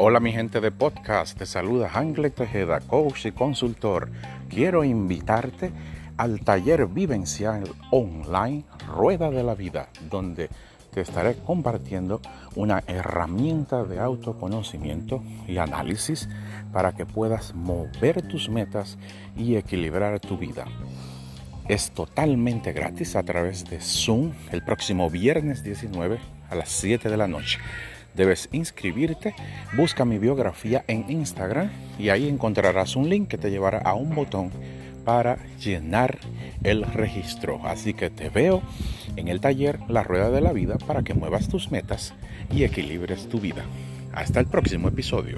Hola mi gente de podcast, te saluda Hangle Tejeda, coach y consultor. Quiero invitarte al taller vivencial online Rueda de la Vida, donde te estaré compartiendo una herramienta de autoconocimiento y análisis para que puedas mover tus metas y equilibrar tu vida. Es totalmente gratis a través de Zoom el próximo viernes 19 a las 7 de la noche. Debes inscribirte, busca mi biografía en Instagram y ahí encontrarás un link que te llevará a un botón para llenar el registro. Así que te veo en el taller La Rueda de la Vida para que muevas tus metas y equilibres tu vida. Hasta el próximo episodio.